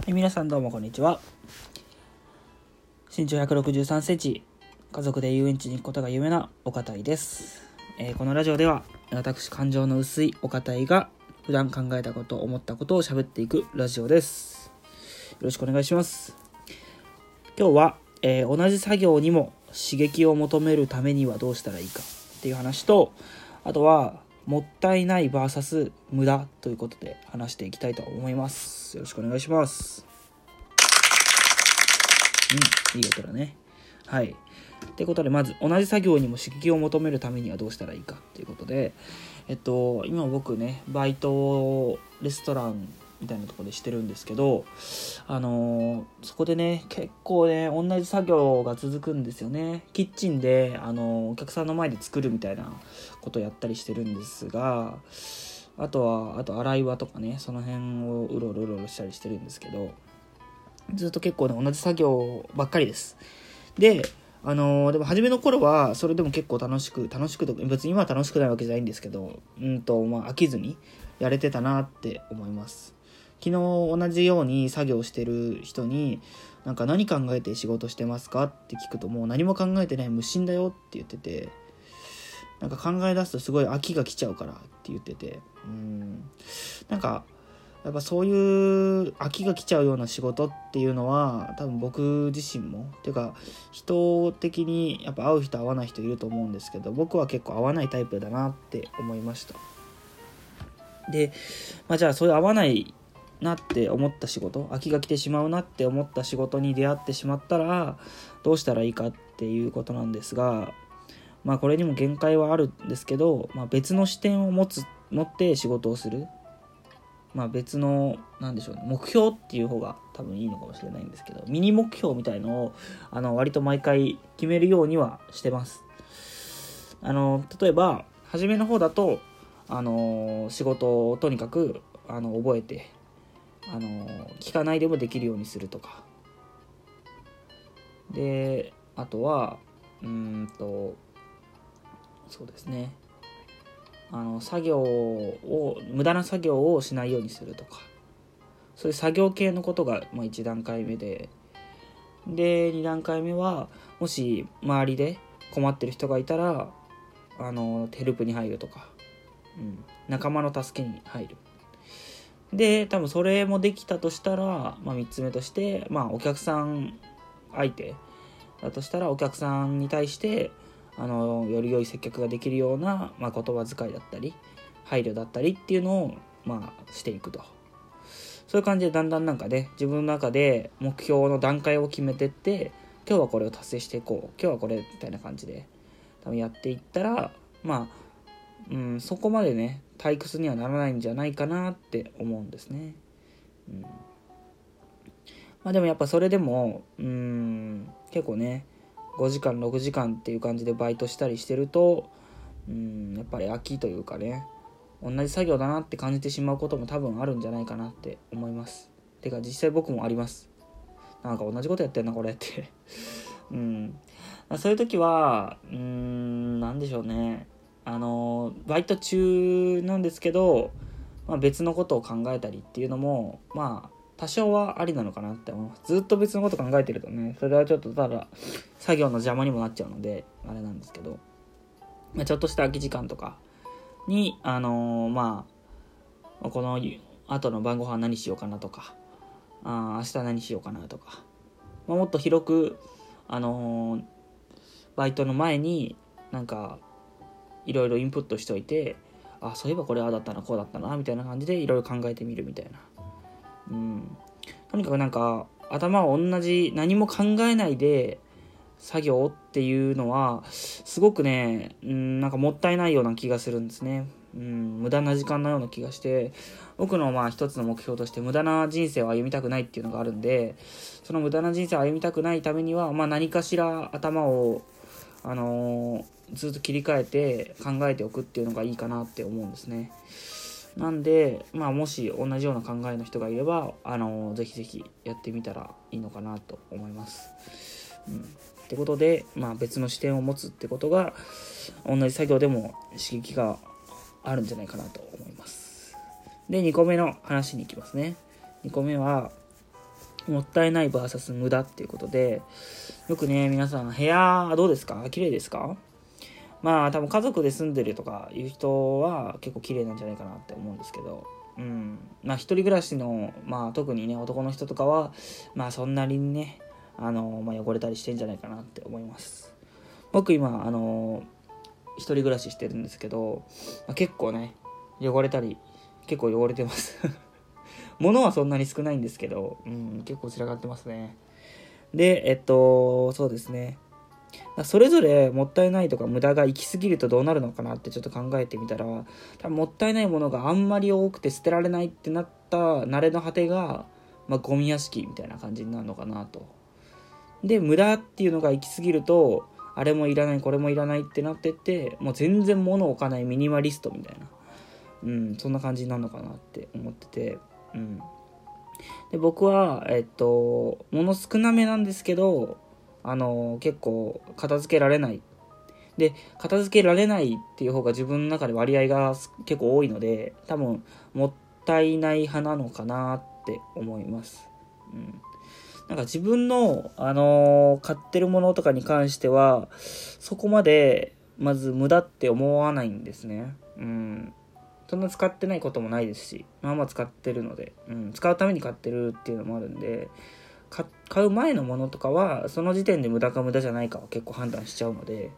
はい、皆さんどうもこんにちは。身長163センチ、家族で遊園地に行くことが夢なお堅いです。えーこのラジオでは、私感情の薄いお堅いが、普段考えたこと、思ったことを喋っていくラジオです。よろしくお願いします。今日は、えー同じ作業にも刺激を求めるためにはどうしたらいいかっていう話と、あとは、もったいない VS 無駄ということで話していきたいと思います。よろしくお願いします。うん、いい音だね。はい。ってことで、まず、同じ作業にも刺激を求めるためにはどうしたらいいかっていうことで、えっと、今僕ね、バイトレストランみたいなとこでしてるんですけど、あのーそこでね、結構ね、同じ作業が続くんですよね。キッチンで、あのーお客さんの前で作るみたいなことをやったりしてるんですが、あとは、あと洗い場とかね、その辺をうろうろうろうろしたりしてるんですけど、ずっと結構ね、同じ作業ばっかりです。で、あのーでも初めの頃は、それでも結構楽しく、楽しくと、別に今は楽しくないわけじゃないんですけど、うんと、まあ、飽きずにやれてたなって思います。昨日同じように作業してる人に、なんか何考えて仕事してますかって聞くと、もう何も考えてない無心だよって言ってて、なんか考え出すとすごい飽きが来ちゃうからって言ってて、うん、なんか、やっぱそういう飽きが来ちゃうような仕事っていうのは多分僕自身もっていうか人的にやっぱ会う人会わない人いると思うんですけど僕は結構合わないタイプだなって思いました。で、まあ、じゃあそういう合わないなって思った仕事飽きが来てしまうなって思った仕事に出会ってしまったらどうしたらいいかっていうことなんですがまあこれにも限界はあるんですけど、まあ、別の視点を持つ持って仕事をするまあ別の、なんでしょうね、目標っていう方が多分いいのかもしれないんですけど、ミニ目標みたいのを、あの、割と毎回決めるようにはしてます。あの、例えば、初めの方だと、あの、仕事をとにかく、あの、覚えて、あの、聞かないでもできるようにするとか。で、あとは、うんと、そうですね。あの作業を無駄な作業をしないようにするとか。そういう作業系のことが、まあ、1段階目で。で2段階目はもし周りで困ってる人がいたらあのヘルプに入るとか、うん、仲間の助けに入る。で多分それもできたとしたら、まあ、3つ目として、まあ、お客さん相手だとしたらお客さんに対してあのより良い接客ができるような、まあ、言葉遣いだったり配慮だったりっていうのを、まあ、していくと。そういう感じでだんだんなんかね自分の中で目標の段階を決めてって今日はこれを達成していこう今日はこれみたいな感じで多分やっていったらまあ、うん、そこまでね退屈にはならないんじゃないかなって思うんですね。うん。まあ、でもやっぱそれでもうん結構ね5時間6時間っていう感じでバイトしたりしてるとうんやっぱり飽きというかね同じ作業だなって感じてしまうことも多分あるんじゃないかなって思います。てか実際僕もあります。なんか同じことやってんなこれって。うん。そういう時はうーんなんでしょうね。あのバイト中なんですけど、まあ、別のことを考えたりっていうのもまあ多少はありなのかなって思います。ずっと別のこと考えてるとねそれはちょっとただ作業の邪魔にもなっちゃうのであれなんですけど、まあ、ちょっとした空き時間とかにあのーまあこの後の晩ご飯何しようかなとかあ明日何しようかなとか、まあ、もっと広くあのーバイトの前になんかいろいろインプットしといてあそういえばこれああだったなこうだったなみたいな感じでいろいろ考えてみるみたいな。うん、とにかくなんか頭を同じ何も考えないで作業っていうのはすごくね、うん、なんかもったいないような気がするんですね、うん、無駄な時間のような気がして僕のまあ一つの目標として無駄な人生を歩みたくないっていうのがあるんでその無駄な人生を歩みたくないためには、まあ、何かしら頭をあのーずっと切り替えて考えておくっていうのがいいかなって思うんですね。なんで、まあ、もし同じような考えの人がいれば、あのぜひぜひやってみたらいいのかなと思います。うん、ってことで、まあ、別の視点を持つってことが同じ作業でも刺激があるんじゃないかなと思います。で2個目の話に行きますね。2個目はもったいない VS 無駄っていうことで、よくね、皆さん、部屋どうですか？綺麗ですか？まあ多分家族で住んでるとかいう人は結構綺麗なんじゃないかなって思うんですけど、うん。まあ一人暮らしの、まあ特にね、男の人とかは、まあそんなにね、あの、まあ、汚れたりしてんじゃないかなって思います。僕今、あの、一人暮らししてるんですけど、まあ、結構ね、汚れたり、結構汚れてます物はそんなに少ないんですけど、うん、結構散らかってますね。で、えっと、そうですね。それぞれもったいないとか無駄が行き過ぎるとどうなるのかなってちょっと考えてみたら、多分もったいないものがあんまり多くて捨てられないってなった慣れの果てが、まあ、ゴミ屋敷みたいな感じになるのかなと。で、無駄っていうのが行き過ぎると、あれもいらない、これもいらないってなってって、もう全然物置かないミニマリストみたいな。うん、そんな感じになるのかなって思ってて。うん。で、僕は、えっと、物少なめなんですけど、あの、結構片付けられない。で、片付けられないっていう方が自分の中で割合が結構多いので、多分、もったいない派なのかなって思います。うん。なんか自分の、あのー、買ってるものとかに関しては、そこまで、まず無駄って思わないんですね。うん。そんな使ってないこともないですし、まあまあ使ってるので、うん、使うために買ってるっていうのもあるんで、買う前のものとかは、その時点で無駄か無駄じゃないかは結構判断しちゃうので、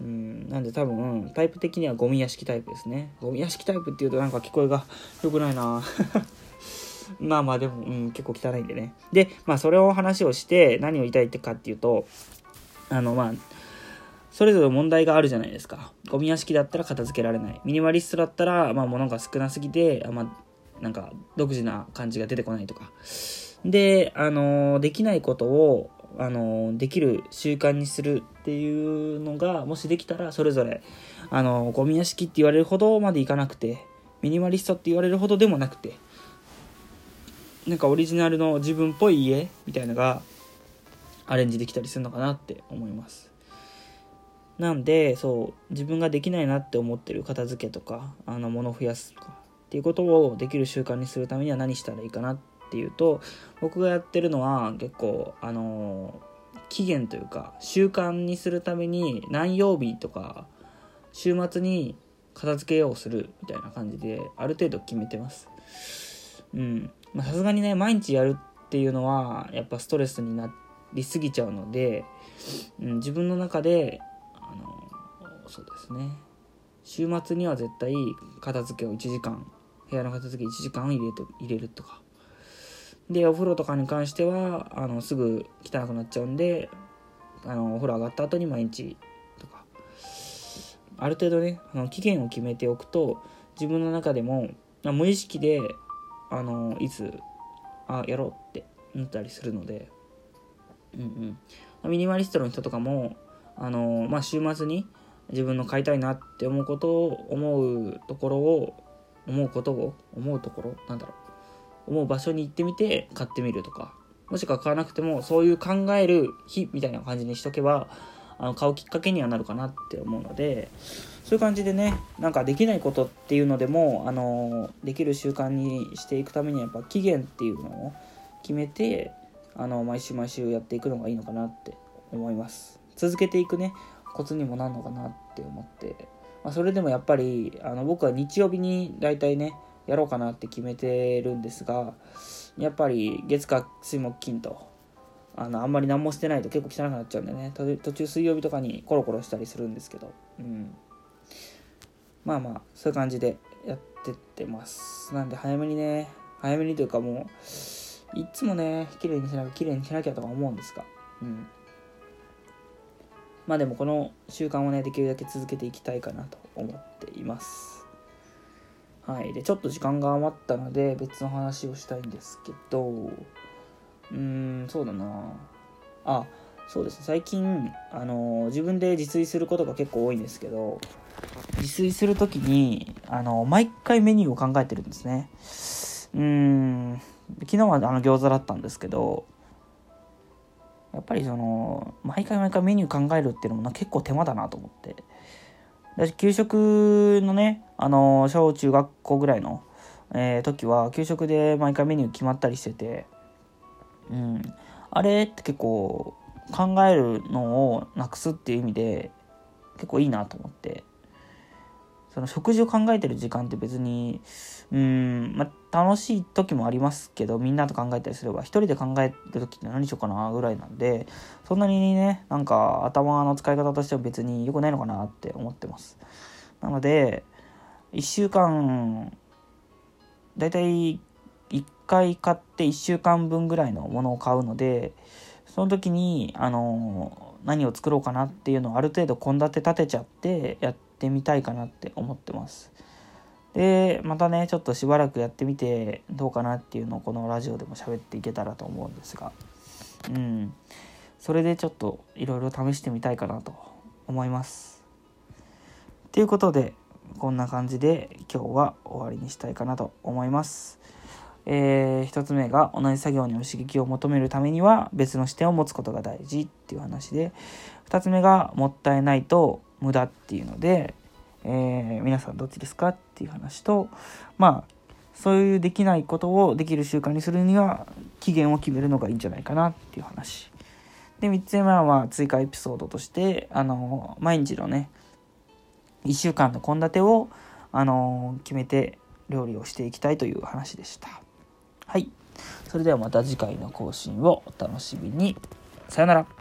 うん、なんで多分、タイプ的にはゴミ屋敷タイプですね。ゴミ屋敷タイプっていうとなんか聞こえが良くないな まあまあでも、うん、結構汚いんでね。で、まあそれを話をして何を言いたいってかっていうと、あのまあ、それぞれ問題があるじゃないですか。ゴミ屋敷だったら片付けられない。ミニマリストだったら、まあ物が少なすぎて、あまあ、なんか独自な感じが出てこないとか。で、あのできないことを、あのできる習慣にするっていうのが、もしできたら、それぞれ、あのゴミ屋敷って言われるほどまでいかなくて、ミニマリストって言われるほどでもなくて、なんかオリジナルの自分っぽい家みたいなのがアレンジできたりするのかなって思います。なんで、そう、自分ができないなって思ってる片付けとか、あの、物を増やすとか、っていうことをできる習慣にするためには何したらいいかなっていうと、僕がやってるのは結構、あの、期限というか、習慣にするために何曜日とか、週末に片付けようするみたいな感じで、ある程度決めてます。うん。まさすがにね、毎日やるっていうのは、やっぱストレスになりすぎちゃうので、うん、自分の中でそうですね。週末には絶対片付けを1時間部屋の片付け1時間入れて入れるとか。でお風呂とかに関してはあのすぐ汚くなっちゃうんであのお風呂上がった後に毎日とか。ある程度ねあの期限を決めておくと自分の中でも無意識であのいつあやろうって思ったりするので。うんうん。ミニマリストの人とかもあのまあ週末に自分の買いたいなって思うことを思うところを思うことを思うところなんだろう。思う場所に行ってみて買ってみるとか。もしくは買わなくてもそういう考える日みたいな感じにしとけばあの買うきっかけにはなるかなって思うのでそういう感じでねなんかできないことっていうのでもあのできる習慣にしていくためにはやっぱ期限っていうのを決めてあの毎週毎週やっていくのがいいのかなって思います。続けていくねコツにもなるのかなってって思って、まあ、それでもやっぱりあの僕は日曜日に大体ねやろうかなって決めてるんですがやっぱり月火水木金とあのあんまり何もしてないと結構汚くなっちゃうんでね途中水曜日とかにコロコロしたりするんですけど、うん、まあまあそういう感じでやってってます。なんで早めにね早めにというかもういつもね綺麗にしなきゃ綺麗にしなきゃとか思うんですがうん。まあでもこの習慣をねできるだけ続けていきたいかなと思っています。はい。でちょっと時間が余ったので別の話をしたいんですけどうーんそうだな。あそうですね。最近あの自分で自炊することが結構多いんですけど自炊する時にあの毎回メニューを考えてるんですね。うーん昨日はあの餃子だったんですけどやっぱりその毎回毎回メニュー考えるっていうのも結構手間だなと思って。私給食のねあの小中学校ぐらいの、えー、時は給食で毎回メニュー決まったりしててうん。あれって結構考えるのをなくすっていう意味で結構いいなと思って。その食事を考えてる時間って別にうんまあ楽しい時もありますけどみんなと考えたりすれば一人で考える時って何しようかなぐらいなんでそんなにねなんか頭の使い方としては別に良くないのかなって思ってます。なので1週間だいたい1回買って1週間分ぐらいのものを買うのでその時にあの何を作ろうかなっていうのをある程度献立立てちゃってやっててみたいかなって思ってます。でまたねちょっとしばらくやってみてどうかなっていうのをこのラジオでも喋っていけたらと思うんですが。うん。それでちょっといろいろ試してみたいかなと思います。ということでこんな感じで今日は終わりにしたいかなと思います。えー、1つ目が同じ作業に刺激を求めるためには別の視点を持つことが大事っていう話で。2つ目がもったいないと無駄っていうので、えー、皆さんどっちですかっていう話とまあそういうできないことをできる習慣にするには期限を決めるのがいいんじゃないかなっていう話で3つ目は追加エピソードとしてあの毎日のね1週間の献立をあの決めて料理をしていきたいという話でした。はい。それではまた次回の更新をお楽しみに。さよなら。